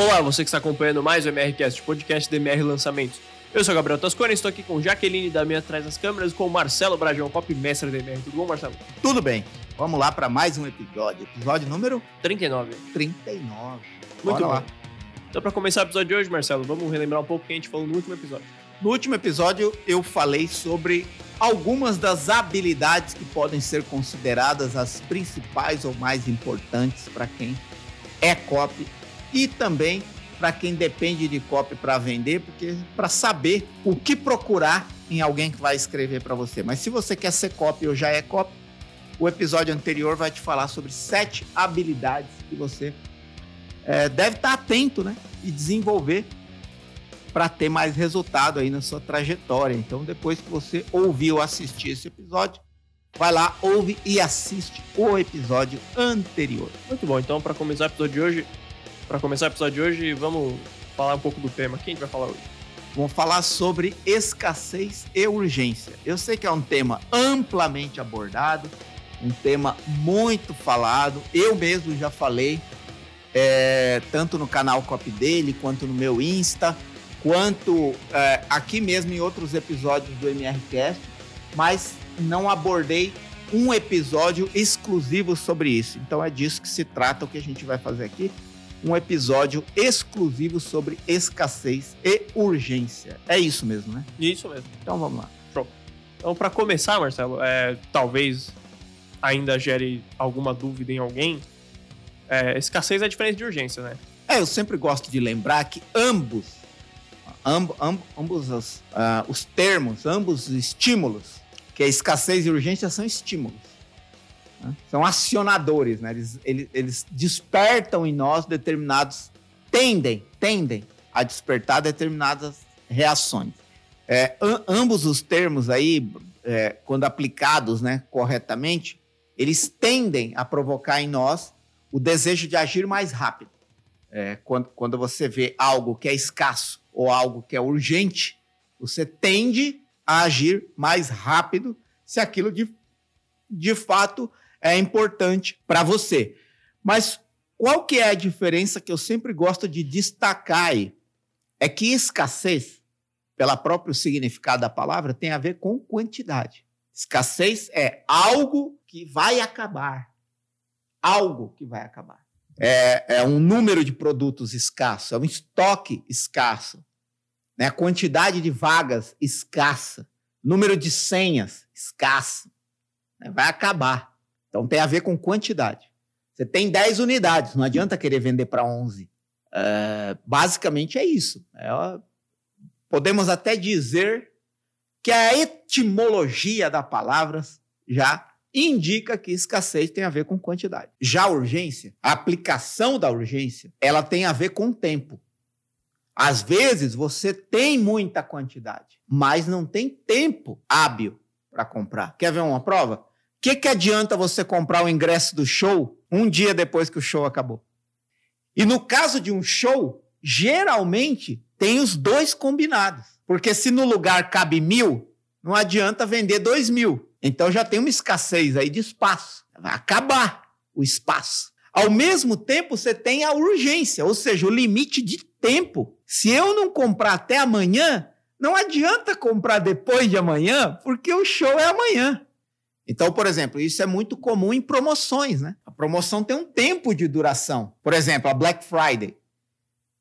Olá, você que está acompanhando mais o MRCast, podcast do MR Lançamentos. Eu sou o Gabriel Toscone, estou aqui com Jaqueline da minha atrás das câmeras, com o Marcelo Brajão, copy mestre da MR. Tudo bom, Marcelo? Tudo bem. Vamos lá para mais um episódio. Episódio número 39. 39. Muito Bora bom. lá. Então, para começar o episódio de hoje, Marcelo, vamos relembrar um pouco o que a gente falou no último episódio. No último episódio, eu falei sobre algumas das habilidades que podem ser consideradas as principais ou mais importantes para quem é copy e também para quem depende de copy para vender, porque para saber o que procurar em alguém que vai escrever para você. Mas se você quer ser copy ou já é copy, o episódio anterior vai te falar sobre sete habilidades que você é, deve estar atento, né? E desenvolver para ter mais resultado aí na sua trajetória. Então, depois que você ouvir ou assistir esse episódio, vai lá, ouve e assiste o episódio anterior. Muito bom, então, para começar o episódio de hoje, para começar o episódio de hoje, vamos falar um pouco do tema. Quem a gente vai falar hoje? Vamos falar sobre escassez e urgência. Eu sei que é um tema amplamente abordado, um tema muito falado. Eu mesmo já falei, é, tanto no canal Copy dele, quanto no meu Insta, quanto é, aqui mesmo em outros episódios do MRCast, mas não abordei um episódio exclusivo sobre isso. Então é disso que se trata o que a gente vai fazer aqui. Um episódio exclusivo sobre escassez e urgência. É isso mesmo, né? Isso mesmo. Então vamos lá. Então, para começar, Marcelo, é, talvez ainda gere alguma dúvida em alguém. É, escassez é diferente de urgência, né? É, eu sempre gosto de lembrar que ambos, amb, amb, ambos os, ah, os termos, ambos os estímulos, que é escassez e urgência, são estímulos. São acionadores, né? Eles, eles, eles despertam em nós determinados, tendem, tendem a despertar determinadas reações. É, am- ambos os termos aí, é, quando aplicados né, corretamente, eles tendem a provocar em nós o desejo de agir mais rápido. É, quando, quando você vê algo que é escasso ou algo que é urgente, você tende a agir mais rápido se aquilo de, de fato é importante para você. Mas qual que é a diferença que eu sempre gosto de destacar aí? É que escassez, pela próprio significado da palavra, tem a ver com quantidade. Escassez é algo que vai acabar. Algo que vai acabar é, é um número de produtos escasso, é um estoque escasso, né? quantidade de vagas escassa, número de senhas escasso, né? vai acabar. Então tem a ver com quantidade. Você tem 10 unidades, não adianta querer vender para 11. É, basicamente é isso. É, podemos até dizer que a etimologia da palavra já indica que escassez tem a ver com quantidade. Já a urgência, a aplicação da urgência, ela tem a ver com tempo. Às vezes você tem muita quantidade, mas não tem tempo hábil para comprar. Quer ver uma prova? Que, que adianta você comprar o ingresso do show um dia depois que o show acabou? E no caso de um show, geralmente tem os dois combinados. Porque se no lugar cabe mil, não adianta vender dois mil. Então já tem uma escassez aí de espaço. Vai acabar o espaço. Ao mesmo tempo, você tem a urgência, ou seja, o limite de tempo. Se eu não comprar até amanhã, não adianta comprar depois de amanhã, porque o show é amanhã. Então, por exemplo, isso é muito comum em promoções, né? A promoção tem um tempo de duração. Por exemplo, a Black Friday.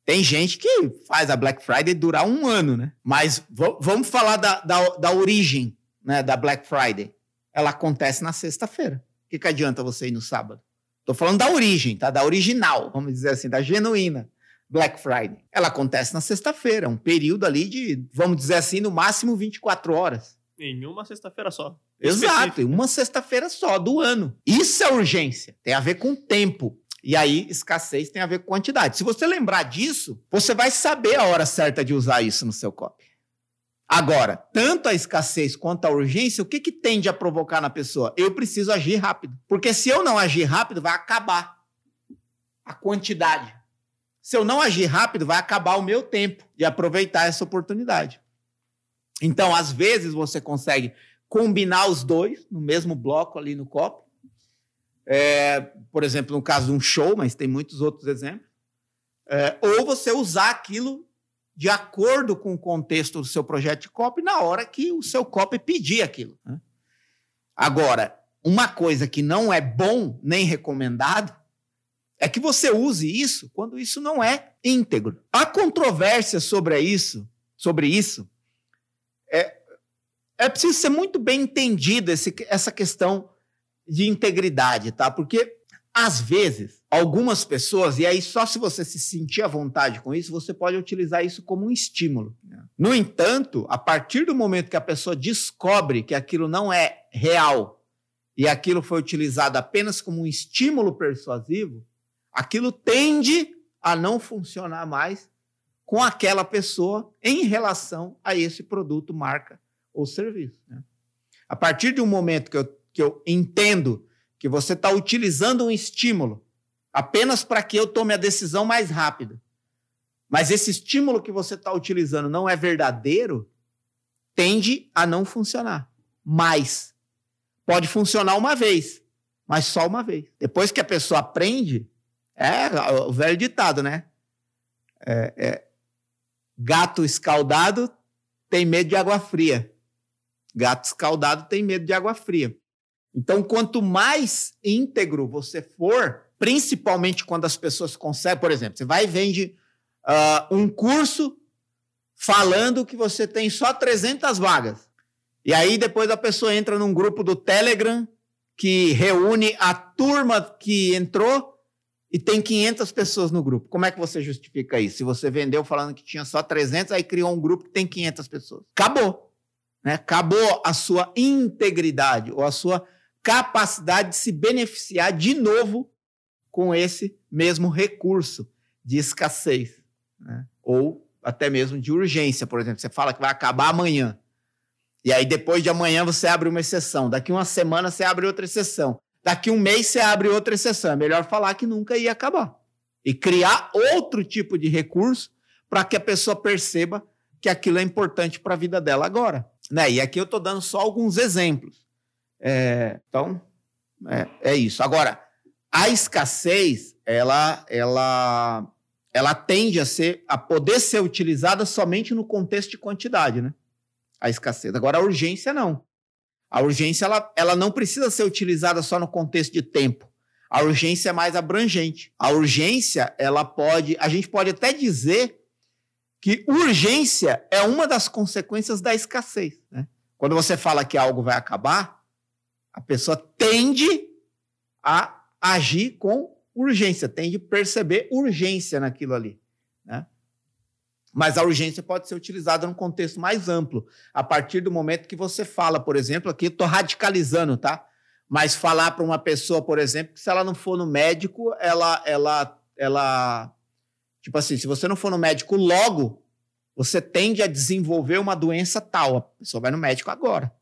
Tem gente que faz a Black Friday durar um ano, né? Mas vamos falar da, da, da origem né, da Black Friday. Ela acontece na sexta-feira. O que, que adianta você ir no sábado? Tô falando da origem, tá? Da original, vamos dizer assim, da genuína Black Friday. Ela acontece na sexta-feira, um período ali de, vamos dizer assim, no máximo 24 horas. Em uma sexta-feira só. Exato, uma sexta-feira só do ano. Isso é urgência, tem a ver com tempo. E aí, escassez tem a ver com quantidade. Se você lembrar disso, você vai saber a hora certa de usar isso no seu copy. Agora, tanto a escassez quanto a urgência, o que, que tende a provocar na pessoa? Eu preciso agir rápido. Porque se eu não agir rápido, vai acabar a quantidade. Se eu não agir rápido, vai acabar o meu tempo de aproveitar essa oportunidade. Então, às vezes, você consegue combinar os dois no mesmo bloco ali no copo. É, por exemplo, no caso de um show, mas tem muitos outros exemplos. É, ou você usar aquilo de acordo com o contexto do seu projeto de copy na hora que o seu copy pedir aquilo. Né? Agora, uma coisa que não é bom nem recomendado é que você use isso quando isso não é íntegro. A controvérsia sobre isso, sobre isso, é, é preciso ser muito bem entendida essa questão de integridade, tá? Porque às vezes, algumas pessoas, e aí só se você se sentir à vontade com isso, você pode utilizar isso como um estímulo. No entanto, a partir do momento que a pessoa descobre que aquilo não é real e aquilo foi utilizado apenas como um estímulo persuasivo, aquilo tende a não funcionar mais com aquela pessoa em relação a esse produto, marca ou serviço. Né? A partir de um momento que eu, que eu entendo que você está utilizando um estímulo apenas para que eu tome a decisão mais rápida, mas esse estímulo que você está utilizando não é verdadeiro, tende a não funcionar. Mas pode funcionar uma vez, mas só uma vez. Depois que a pessoa aprende, é o velho ditado, né? É, é, gato escaldado tem medo de água fria. Gato escaldado tem medo de água fria. Então, quanto mais íntegro você for, principalmente quando as pessoas conseguem, por exemplo, você vai e vende uh, um curso falando que você tem só 300 vagas. E aí depois a pessoa entra num grupo do Telegram que reúne a turma que entrou e tem 500 pessoas no grupo. Como é que você justifica isso? Se você vendeu falando que tinha só 300, aí criou um grupo que tem 500 pessoas. Acabou. Né? Acabou a sua integridade ou a sua capacidade de se beneficiar de novo com esse mesmo recurso de escassez, né? ou até mesmo de urgência, por exemplo. Você fala que vai acabar amanhã. E aí, depois de amanhã, você abre uma exceção. Daqui uma semana, você abre outra exceção. Daqui um mês, você abre outra exceção. É melhor falar que nunca ia acabar. E criar outro tipo de recurso para que a pessoa perceba que aquilo é importante para a vida dela agora. Né? E aqui eu estou dando só alguns exemplos. É, então, é, é, isso. Agora, a escassez, ela, ela, ela tende a ser, a poder ser utilizada somente no contexto de quantidade, né? A escassez. Agora, a urgência não. A urgência, ela, ela não precisa ser utilizada só no contexto de tempo. A urgência é mais abrangente. A urgência, ela pode, a gente pode até dizer que urgência é uma das consequências da escassez. Né? Quando você fala que algo vai acabar, a pessoa tende a agir com urgência, tende a perceber urgência naquilo ali. Né? Mas a urgência pode ser utilizada num contexto mais amplo, a partir do momento que você fala, por exemplo, aqui estou radicalizando, tá? Mas falar para uma pessoa, por exemplo, que se ela não for no médico, ela, ela, ela, tipo assim, se você não for no médico logo, você tende a desenvolver uma doença tal. A pessoa vai no médico agora,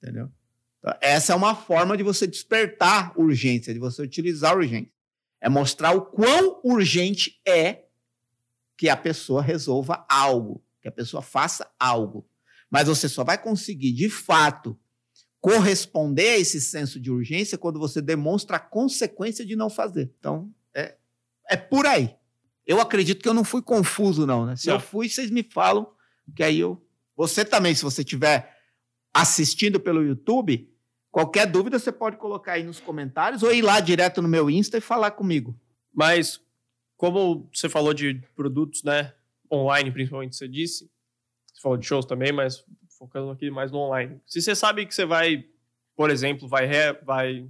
entendeu? Essa é uma forma de você despertar urgência, de você utilizar urgência. É mostrar o quão urgente é que a pessoa resolva algo, que a pessoa faça algo. Mas você só vai conseguir, de fato, corresponder a esse senso de urgência quando você demonstra a consequência de não fazer. Então, é, é por aí. Eu acredito que eu não fui confuso, não. Né? Se não. eu fui, vocês me falam, que aí eu. Você também, se você tiver assistindo pelo YouTube, qualquer dúvida você pode colocar aí nos comentários ou ir lá direto no meu Insta e falar comigo. Mas, como você falou de produtos, né? Online, principalmente, você disse. Você falou de shows também, mas focando aqui mais no online. Se você sabe que você vai, por exemplo, vai, re, vai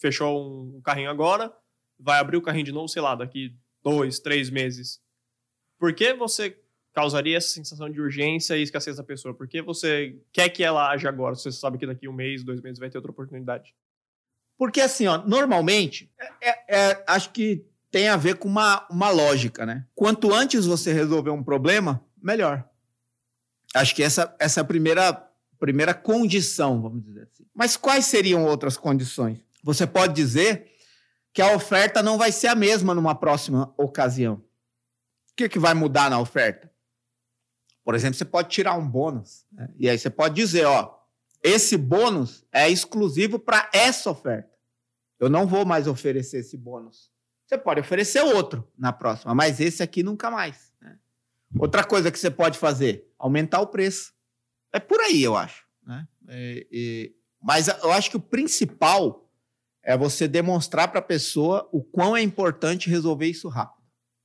fechou um carrinho agora, vai abrir o carrinho de novo, sei lá, daqui dois, três meses. Por que você causaria essa sensação de urgência e escassez da pessoa? Porque você quer que ela age agora, você sabe que daqui um mês, dois meses vai ter outra oportunidade. Porque assim, ó, normalmente, é, é, é, acho que tem a ver com uma, uma lógica, né? Quanto antes você resolver um problema, melhor. Acho que essa, essa é a primeira, primeira condição, vamos dizer assim. Mas quais seriam outras condições? Você pode dizer que a oferta não vai ser a mesma numa próxima ocasião. O que, que vai mudar na oferta? Por exemplo, você pode tirar um bônus. Né? E aí você pode dizer, ó, esse bônus é exclusivo para essa oferta. Eu não vou mais oferecer esse bônus. Você pode oferecer outro na próxima, mas esse aqui nunca mais. Né? Outra coisa que você pode fazer, aumentar o preço. É por aí, eu acho. Né? É, é, mas eu acho que o principal é você demonstrar para a pessoa o quão é importante resolver isso rápido.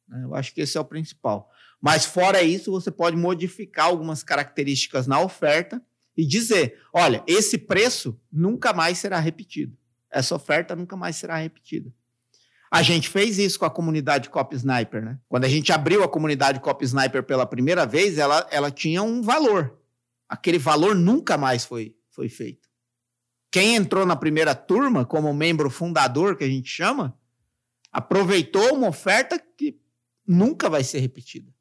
Né? Eu acho que esse é o principal. Mas fora isso, você pode modificar algumas características na oferta e dizer: olha, esse preço nunca mais será repetido. Essa oferta nunca mais será repetida. A gente fez isso com a comunidade Cop Sniper, né? Quando a gente abriu a comunidade Cop Sniper pela primeira vez, ela, ela tinha um valor. Aquele valor nunca mais foi, foi feito. Quem entrou na primeira turma, como membro fundador, que a gente chama, aproveitou uma oferta que nunca vai ser repetida.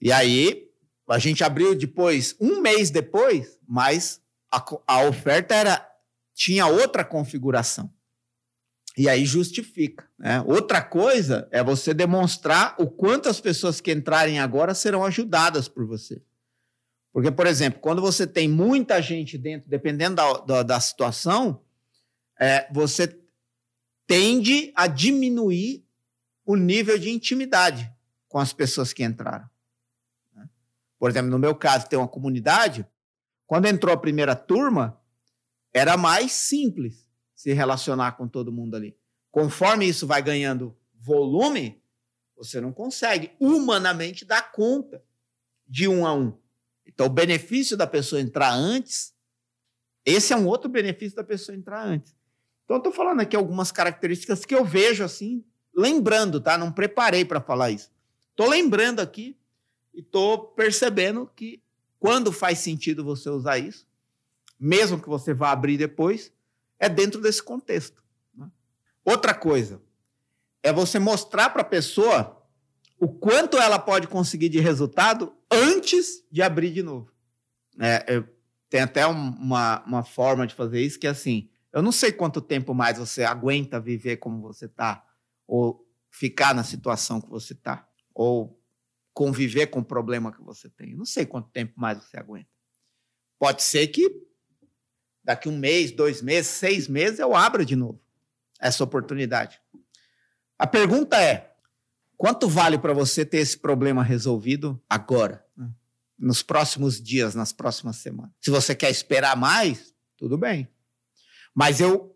E aí, a gente abriu depois, um mês depois, mas a, a oferta era tinha outra configuração. E aí justifica. Né? Outra coisa é você demonstrar o quanto as pessoas que entrarem agora serão ajudadas por você. Porque, por exemplo, quando você tem muita gente dentro, dependendo da, da, da situação, é, você tende a diminuir o nível de intimidade com as pessoas que entraram. Né? Por exemplo, no meu caso, tem uma comunidade. Quando entrou a primeira turma, era mais simples se relacionar com todo mundo ali. Conforme isso vai ganhando volume, você não consegue humanamente dar conta de um a um. Então, o benefício da pessoa entrar antes, esse é um outro benefício da pessoa entrar antes. Então, estou falando aqui algumas características que eu vejo assim, lembrando, tá? Não preparei para falar isso. Estou lembrando aqui e estou percebendo que quando faz sentido você usar isso, mesmo que você vá abrir depois, é dentro desse contexto. Né? Outra coisa é você mostrar para a pessoa o quanto ela pode conseguir de resultado antes de abrir de novo. É, tem até uma, uma forma de fazer isso que é assim: eu não sei quanto tempo mais você aguenta viver como você está, ou ficar na situação que você está, ou conviver com o problema que você tem. Eu não sei quanto tempo mais você aguenta. Pode ser que daqui um mês, dois meses, seis meses, eu abro de novo essa oportunidade. A pergunta é: quanto vale para você ter esse problema resolvido agora, né? nos próximos dias, nas próximas semanas? Se você quer esperar mais, tudo bem. Mas eu.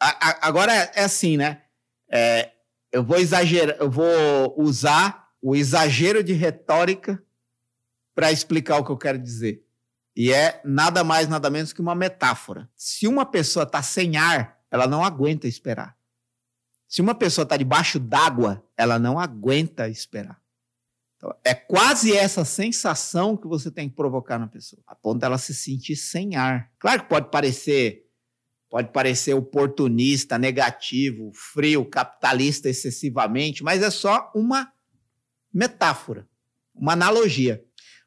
A, a, agora é, é, assim, né? É, eu vou exagerar, eu vou usar o exagero de retórica para explicar o que eu quero dizer. E é nada mais, nada menos que uma metáfora. Se uma pessoa está sem ar, ela não aguenta esperar. Se uma pessoa está debaixo d'água, ela não aguenta esperar. Então, é quase essa sensação que você tem que provocar na pessoa, a ponto dela se sentir sem ar. Claro que pode parecer pode parecer oportunista, negativo, frio, capitalista excessivamente, mas é só uma metáfora, uma analogia.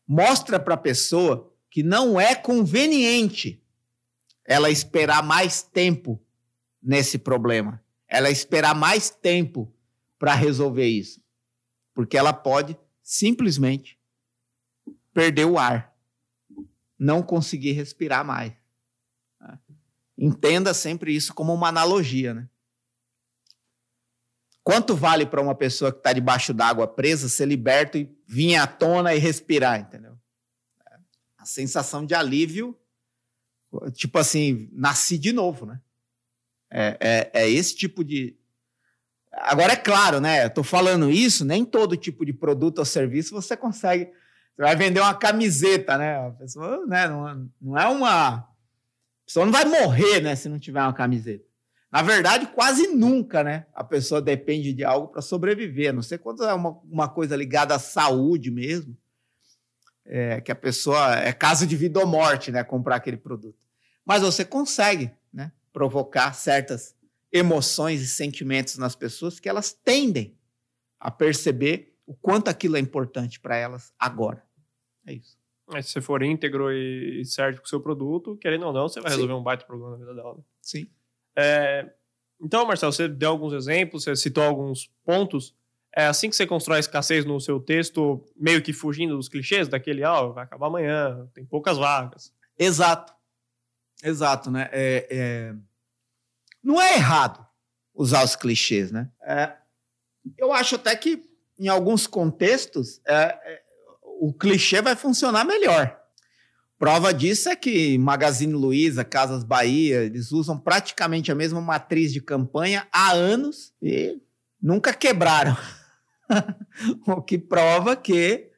Mostra para a pessoa que não é conveniente ela esperar mais tempo nesse problema. Ela esperar mais tempo para resolver isso. Porque ela pode simplesmente perder o ar, não conseguir respirar mais. Entenda sempre isso como uma analogia, né? Quanto vale para uma pessoa que está debaixo d'água presa ser liberto e vir à tona e respirar, entendeu? a sensação de alívio, tipo assim, nasci de novo, né? É, é, é esse tipo de. Agora é claro, né? Tô falando isso, nem todo tipo de produto ou serviço você consegue. Você vai vender uma camiseta, né? A pessoa, né? Não, não é uma. A pessoa não vai morrer, né? Se não tiver uma camiseta. Na verdade, quase nunca, né? A pessoa depende de algo para sobreviver. Não sei quando é uma, uma coisa ligada à saúde mesmo é, que a pessoa é caso de vida ou morte, né, comprar aquele produto. Mas você consegue, né, provocar certas emoções e sentimentos nas pessoas que elas tendem a perceber o quanto aquilo é importante para elas agora. É isso. Mas se você for íntegro e certo com o seu produto, querendo ou não, você vai Sim. resolver um baita problema na vida dela. Né? Sim. É, então, Marcelo, você deu alguns exemplos, você citou alguns pontos. É assim que você constrói a escassez no seu texto, meio que fugindo dos clichês, daquele, ah, vai acabar amanhã, tem poucas vagas. Exato. Exato, né? É, é... Não é errado usar os clichês, né? É... Eu acho até que, em alguns contextos, é, é, o clichê vai funcionar melhor. Prova disso é que Magazine Luiza, Casas Bahia, eles usam praticamente a mesma matriz de campanha há anos e nunca quebraram. o que prova que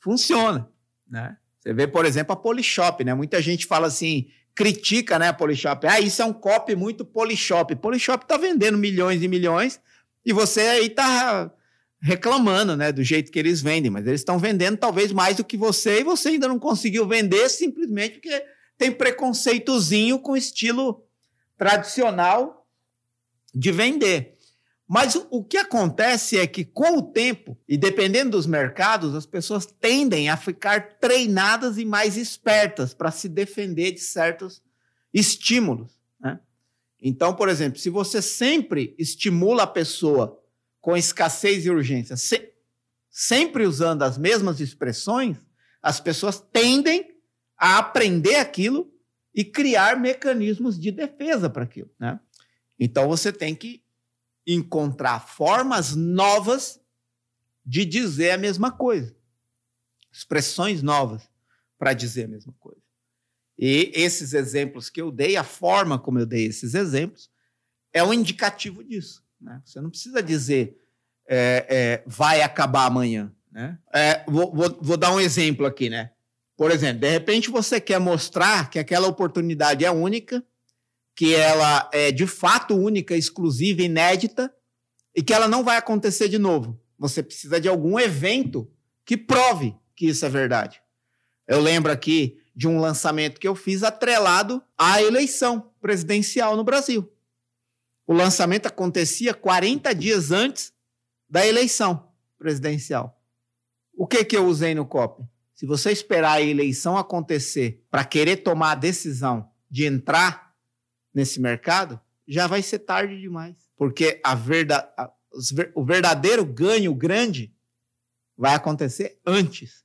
funciona, né? Você vê, por exemplo, a Polishop, né? Muita gente fala assim, critica, né, a Polishop. Ah, isso é um copy muito Polishop. Polishop tá vendendo milhões e milhões e você aí tá reclamando, né, do jeito que eles vendem, mas eles estão vendendo talvez mais do que você e você ainda não conseguiu vender simplesmente porque tem preconceitozinho com estilo tradicional de vender. Mas o, que acontece é que, com o tempo, e dependendo dos mercados, as pessoas tendem a ficar treinadas e mais espertas para se defender de certos estímulos. Né? Então, por exemplo, se você sempre estimula a pessoa com escassez e urgência, se, sempre usando as mesmas expressões, as pessoas tendem a aprender aquilo e criar mecanismos de defesa para aquilo. Né? Então, você tem que encontrar formas novas de dizer a mesma coisa. Expressões novas para dizer a mesma coisa. E esses exemplos que eu dei, a forma como eu dei esses exemplos, é um indicativo disso. Né? Você não precisa dizer é, é, vai acabar amanhã. Né? É, vou, vou, vou dar um exemplo aqui. Né? Por exemplo, de repente você quer mostrar que aquela oportunidade é única que ela é de fato única, exclusiva, inédita e que ela não vai acontecer de novo. Você precisa de algum evento que prove que isso é verdade. Eu lembro aqui de um lançamento que eu fiz atrelado à eleição presidencial no Brasil. O lançamento acontecia 40 dias antes da eleição presidencial. O que que eu usei no COP? Se você esperar a eleição acontecer para querer tomar a decisão de entrar nesse mercado, já vai ser tarde demais. Porque a a, o verdadeiro ganho grande vai acontecer antes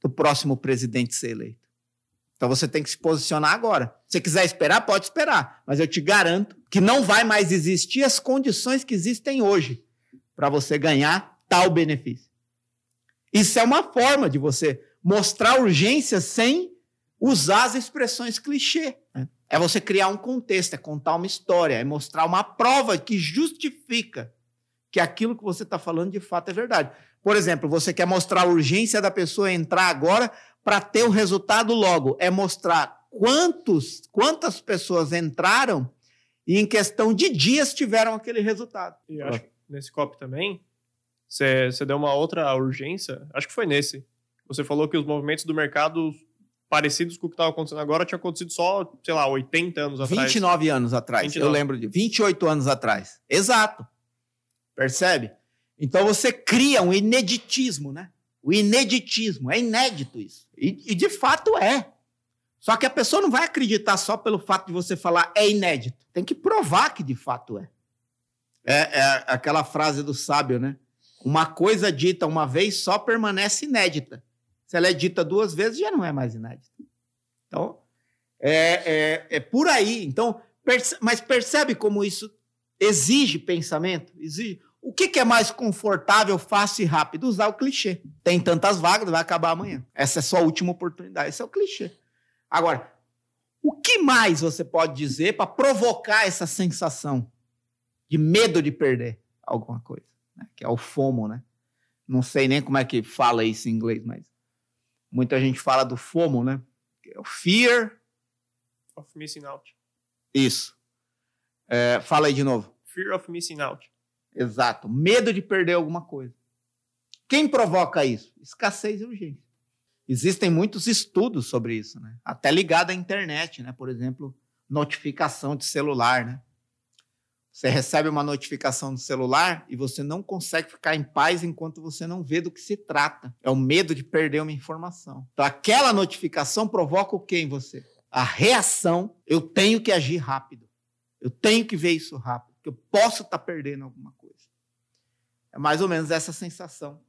do próximo presidente ser eleito. Então você tem que se posicionar agora. Se quiser esperar, pode esperar. Mas eu te garanto que não vai mais existir as condições que existem hoje para você ganhar tal benefício. Isso é uma forma de você mostrar urgência sem usar as expressões clichê. Né? É você criar um contexto, é contar uma história, é mostrar uma prova que justifica que aquilo que você está falando de fato é verdade. Por exemplo, você quer mostrar a urgência da pessoa entrar agora para ter o resultado logo. É mostrar quantos, quantas pessoas entraram e em questão de dias tiveram aquele resultado. E acho que nesse COP também, você, você deu uma outra urgência, acho que foi nesse. Você falou que os movimentos do mercado parecidos com o que estava acontecendo agora tinha acontecido só, sei lá, 80 anos atrás. 29 anos atrás, 29. eu lembro de 28 anos atrás. Exato. Percebe? Então você cria um ineditismo, né? O ineditismo, é inédito isso. E, e, de fato é. Só que a pessoa não vai acreditar só pelo fato de você falar é inédito. Tem que provar que de fato é. É, é aquela frase do sábio, né? Uma coisa dita uma vez só permanece inédita. Se ela é dita duas vezes, já não é mais inédita. Então, é, é, é por aí. Então, perce mas percebe como isso exige pensamento? Exige. O que, que, é mais confortável, fácil e rápido? Usar o clichê. Tem tantas vagas, vai acabar amanhã. Essa é sua última oportunidade. Esse é o clichê. Agora, o que mais você pode dizer para provocar essa sensação de medo de perder alguma coisa? Né? Que é o FOMO, né? Não sei nem como é que fala isso em inglês, mas Muita gente fala do FOMO, né? É o Fear of Missing Out. Isso. É, fala aí de novo. Fear of Missing Out. Exato. Medo de perder alguma coisa. Quem provoca isso? Escassez e urgência. Existem muitos estudos sobre isso, né? Até ligado à internet, né? Por exemplo, notificação de celular, né? Você recebe uma notificação no celular e você não consegue ficar em paz enquanto você não vê do que se trata. É o medo de perder uma informação. Então, aquela notificação provoca o que em você? A reação. Eu tenho que agir rápido. Eu tenho que ver isso rápido, porque eu posso estar tá perdendo alguma coisa. É mais ou menos essa sensação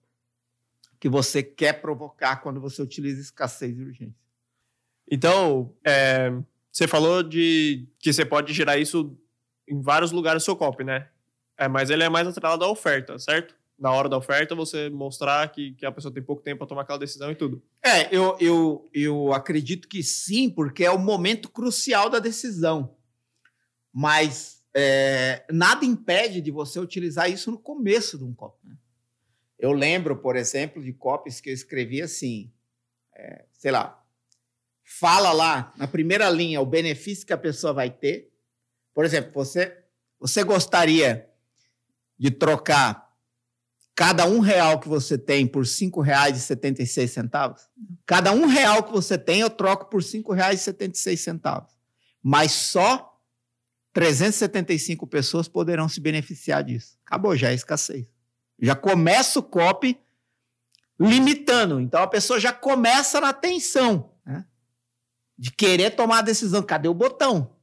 que você quer provocar quando você utiliza escassez e urgência. Então, é, você falou de que você pode gerar isso em vários lugares do seu copy, né? É, mas ele é mais atrelado à oferta, certo? Na hora da oferta, você mostrar que, que a pessoa tem pouco tempo para tomar aquela decisão e tudo. É, eu, eu, eu acredito que sim, porque é o momento crucial da decisão. Mas é, nada impede de você utilizar isso no começo de um copy. Né? Eu lembro, por exemplo, de copies que eu escrevi assim, é, sei lá, fala lá na primeira linha o benefício que a pessoa vai ter. Por exemplo, você, você gostaria de trocar cada um real que você tem por cinco reais e setenta e seis centavos? Cada um real que você tem eu troco por cinco reais e setenta e seis centavos. Mas só 375 pessoas poderão se beneficiar disso. Acabou já a escassez. Já começa o copy limitando. Então a pessoa já começa na tensão né? de querer tomar a decisão. Cadê o botão?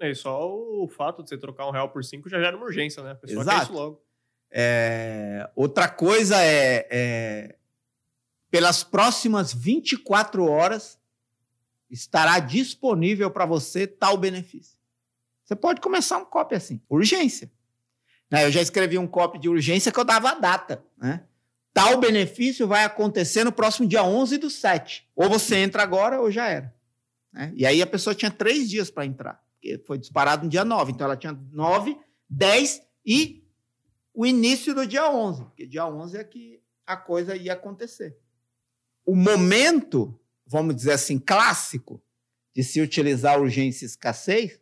É, e só o fato de você trocar um real por cinco já gera uma urgência, né? A pessoa Exato. quer isso logo. É, outra coisa é, é, pelas próximas 24 horas estará disponível para você tal benefício. Você pode começar um copy assim, urgência. Né, Eu já escrevi um copy de urgência que eu dava a data, né? Tal benefício vai acontecer no próximo dia 11 do 7. Ou você entra agora ou já era. né? E aí a pessoa tinha três dias para entrar, foi disparado no dia 9. Então ela tinha 9, 10 e o início do dia 11, porque dia 11 é que a coisa ia acontecer. O momento, vamos dizer assim, clássico de se utilizar urgência e escassez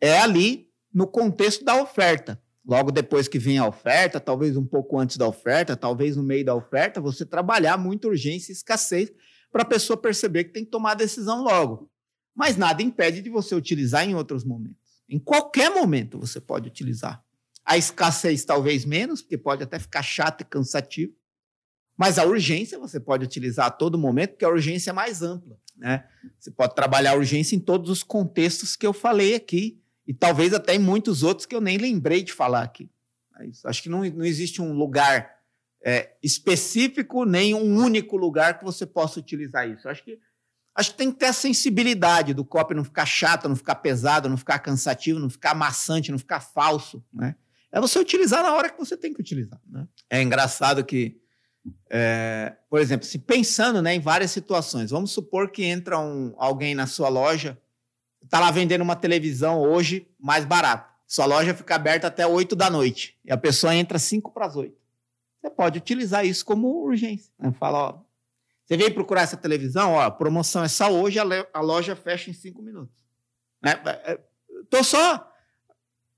é ali no contexto da oferta. Logo depois que vem a oferta, talvez um pouco antes da oferta, talvez no meio da oferta, você trabalhar muito urgência e escassez para a pessoa perceber que tem que tomar a decisão logo. Mas nada impede de você utilizar em outros momentos. Em qualquer momento você pode utilizar. A escassez talvez menos, porque pode até ficar chato e cansativo. Mas a urgência você pode utilizar a todo momento, porque a urgência é mais ampla. Né? Você pode trabalhar a urgência em todos os contextos que eu falei aqui, e talvez até em muitos outros que eu nem lembrei de falar aqui. É isso. Acho que não, não existe um lugar é, específico, nem um único lugar que você possa utilizar isso. Acho que, acho que tem que ter a sensibilidade do copy não ficar chato, não ficar pesado, não ficar cansativo, não ficar maçante, não ficar falso. Né? É você utilizar na hora que você tem que utilizar. Né? É engraçado que, é, por exemplo, se pensando né, em várias situações, vamos supor que entra um, alguém na sua loja, está lá vendendo uma televisão hoje mais barato. Sua loja fica aberta até 8 da noite e a pessoa entra 5 para as 8. Você pode utilizar isso como urgência. Né? Fala, ó, você veio procurar essa televisão, ó, a promoção é só hoje, a, loja fecha em 5 minutos. Né? É, é, Tô só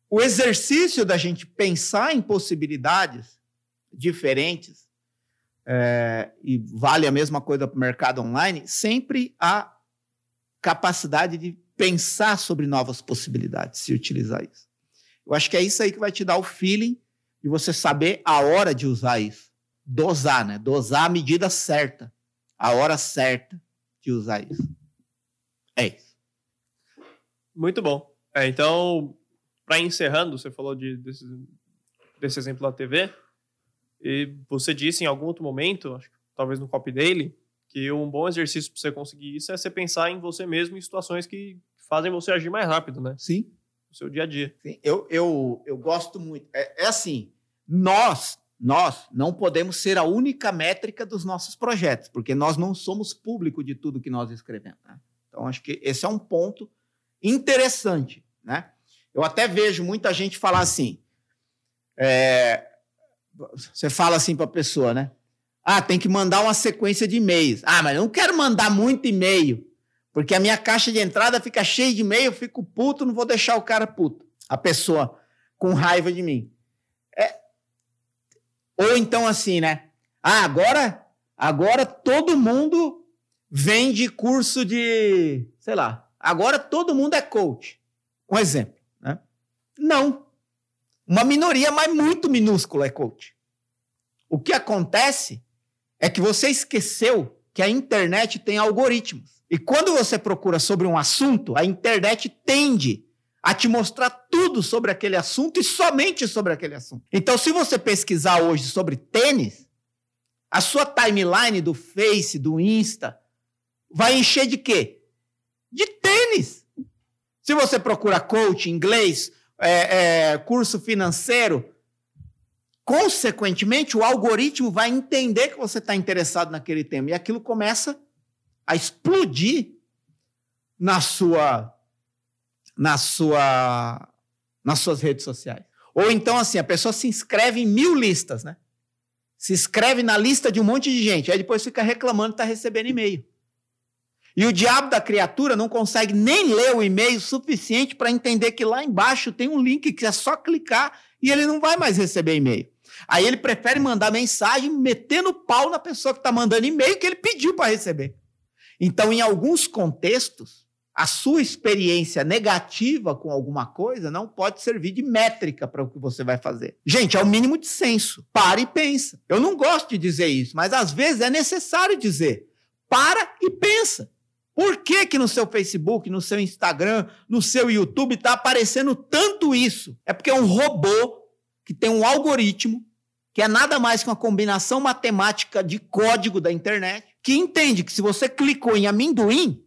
o exercício da gente pensar em possibilidades diferentes, é, e vale a mesma coisa para o mercado online, sempre há capacidade de pensar sobre novas possibilidades, se utilizar isso. Eu acho que é isso aí que vai te dar o feeling de você saber a hora de usar isso. Dosar, né? Dosar a medida certa, a hora certa de usar isso. É isso. Muito bom. É, então, para encerrando, você falou de, desse, desse exemplo da TV, e você disse em algum outro momento, acho que talvez no copy dele, que um bom exercício para você conseguir isso é você pensar em você mesmo em situações que fazem você agir mais rápido, né? Sim. No seu dia a dia. Sim, eu, eu, eu gosto muito. É, é assim, nós, nós não podemos ser a única métrica dos nossos projetos, porque nós não somos público de tudo que nós escrevemos. né? Então, acho que esse é um ponto interessante. Né? Eu até vejo muita gente falar assim. é, você fala assim para a pessoa, né? Ah, tem que mandar uma sequência de e-mails. Ah, mas eu não quero mandar muito e-mail. Porque a minha caixa de entrada fica cheia de e-mail, eu fico puto, não vou deixar o cara puto. A pessoa com raiva de mim. Ou então assim, né? Ah, agora, agora todo mundo vende curso de, sei lá, agora todo mundo é coach. Um exemplo, né? Não. Uma minoria, mas muito minúscula é coach. O que acontece é que você esqueceu que a internet tem algoritmos. E quando você procura sobre um assunto, a internet tende a te mostrar tudo sobre aquele assunto e somente sobre aquele assunto. Então, se você pesquisar hoje sobre tênis, a sua timeline do Face, do Insta, vai encher de quê? De tênis. Se você procura coach, inglês, é, é, curso financeiro, consequentemente, o algoritmo vai entender que você está interessado naquele tema. E aquilo começa a explodir na sua, na sua, nas suas redes sociais. Ou então, assim, a pessoa se inscreve em mil listas, né? Se inscreve na lista de um monte de gente, aí depois fica reclamando que está recebendo e-mail. E o diabo da criatura não consegue nem ler o e-mail suficiente para entender que lá embaixo tem um link que é só clicar e ele não vai mais receber e-mail. Aí ele prefere mandar mensagem metendo pau na pessoa que está mandando e-mail que ele pediu para receber. Então, em alguns contextos, a sua experiência negativa com alguma coisa não pode servir de métrica para o que você vai fazer. Gente, é o mínimo de senso. Para e pensa. Eu não gosto de dizer isso, mas às vezes é necessário dizer. Para e pensa. Por que, que no seu Facebook, no seu Instagram, no seu YouTube está aparecendo tanto isso? É porque é um robô que tem um algoritmo que é nada mais que uma combinação matemática de código da internet, que entende que se você clicou em amendoim,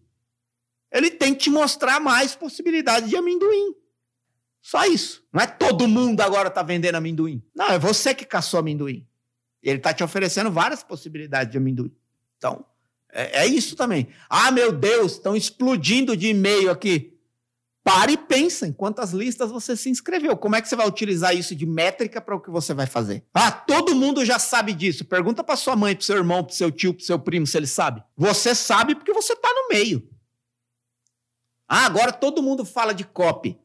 ele tem que te mostrar mais possibilidades de amendoim. Só isso. Não é todo mundo agora está vendendo amendoim. Não, é você que caçou amendoim. Ele está te oferecendo várias possibilidades de amendoim. Então, é, é isso também. Ah, meu Deus, estão explodindo de e-mail aqui. Pare e pensa em quantas listas você se inscreveu. Como é que você vai utilizar isso de métrica para o que você vai fazer? Ah, todo mundo já sabe disso. Pergunta para sua mãe, para seu irmão, para seu tio, para seu primo se ele sabe. Você sabe porque você está no meio. Ah, agora todo mundo fala de copy.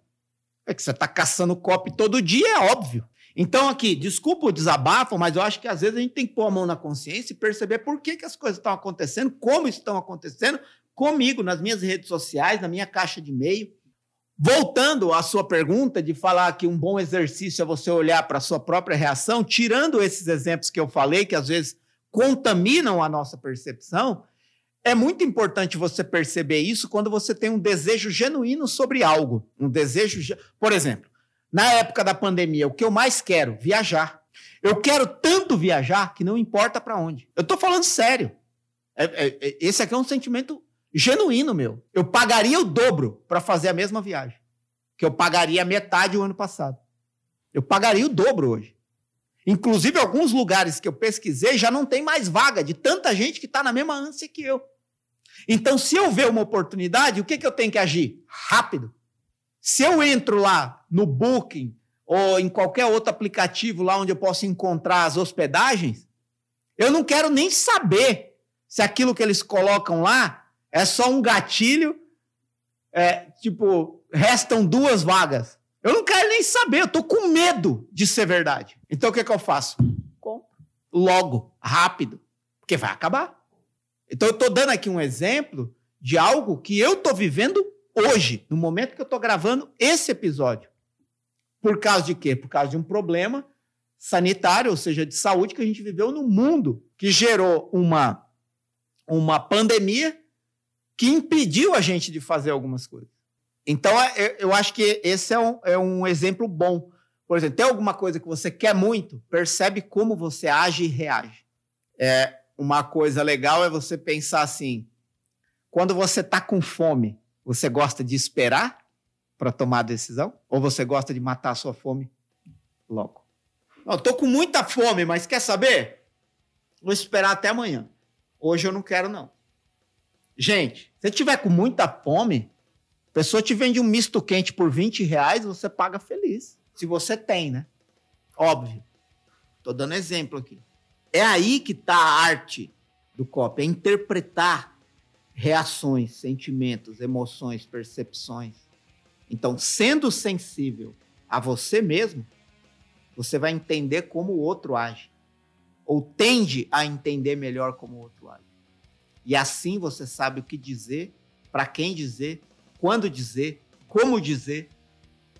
É que você está caçando copy todo dia, é óbvio. Então, aqui, desculpa o desabafo, mas eu acho que às vezes a gente tem que pôr a mão na consciência e perceber por que, que as coisas estão acontecendo, como estão acontecendo comigo, nas minhas redes sociais, na minha caixa de e-mail. Voltando à sua pergunta de falar que um bom exercício é você olhar para a sua própria reação, tirando esses exemplos que eu falei, que às vezes contaminam a nossa percepção, é muito importante você perceber isso quando você tem um desejo genuíno sobre algo. Um desejo. Por exemplo, na época da pandemia, o que eu mais quero? Viajar. Eu quero tanto viajar que não importa para onde. Eu estou falando sério. É, é, é, esse aqui é um sentimento genuíno meu. Eu pagaria o dobro para fazer a mesma viagem que eu pagaria metade o ano passado. Eu pagaria o dobro hoje. Inclusive, alguns lugares que eu pesquisei já não tem mais vaga de tanta gente que está na mesma ânsia que eu. Então, se eu ver uma oportunidade, o que, que eu tenho que agir? Rápido. Se eu entro lá no Booking ou em qualquer outro aplicativo lá onde eu posso encontrar as hospedagens, eu não quero nem saber se aquilo que eles colocam lá é só um gatilho, é, tipo, restam duas vagas. Eu não quero nem saber, eu tô com medo de ser verdade. Então o que, que eu faço? Compro. Logo, rápido, porque vai acabar. Então eu tô dando aqui um exemplo de algo que eu tô vivendo hoje, no momento que eu estou gravando esse episódio. Por causa de quê? Por causa de um problema sanitário, ou seja, de saúde que a gente viveu no mundo, que gerou uma, uma pandemia que impediu a gente de fazer algumas coisas. Então, é, eu acho que esse é um, é um exemplo bom. Por exemplo, tem alguma coisa que você quer muito, percebe como você age e reage. É, uma coisa legal é você pensar assim: quando você está com fome, você gosta de esperar para tomar a decisão? Ou você gosta de matar a sua fome logo? Não, estou com muita fome, mas quer saber? Vou esperar até amanhã. Hoje eu não quero, não. Gente, se tiver com muita fome, a pessoa te vende um misto quente por 20 reais, você paga feliz. Se você tem, né? Óbvio. Estou dando exemplo aqui. É aí que está a arte do copo, é interpretar reações, sentimentos, emoções, percepções. Então, sendo sensível a você mesmo, você vai entender como o outro age. Ou tende a entender melhor como o outro age. E assim você sabe o que dizer, para quem dizer, quando dizer, como dizer,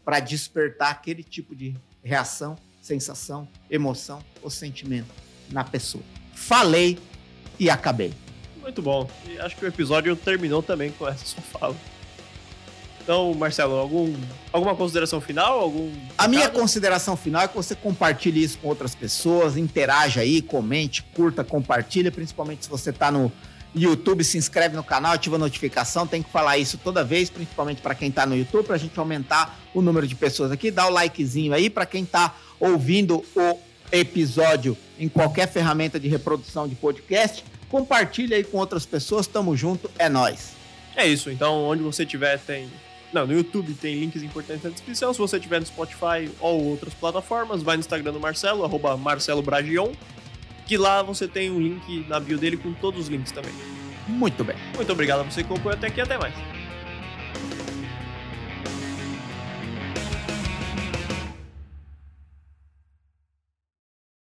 para despertar aquele tipo de reação, sensação, emoção ou sentimento na pessoa. Falei e acabei. Muito bom. E acho que o episódio terminou também com essa sua fala. Então, Marcelo, algum, alguma consideração final? Algum a minha consideração final é que você compartilhe isso com outras pessoas, interaja aí, comente, curta, compartilhe, principalmente se você está no YouTube, se inscreve no canal, ativa a notificação. Tem que falar isso toda vez, principalmente para quem está no YouTube, para a gente aumentar o número de pessoas aqui. Dá o likezinho aí para quem está ouvindo o episódio em qualquer ferramenta de reprodução de podcast. Compartilha aí com outras pessoas. Tamo junto, é nós. É isso. Então, onde você tiver, tem. Não, no YouTube tem links importantes na descrição. Se você tiver no Spotify ou outras plataformas, vai no Instagram do Marcelo, arroba Marcelo Bragion, que lá você tem um link na bio dele com todos os links também. Muito bem. Muito obrigado a você que acompanhou até aqui até mais.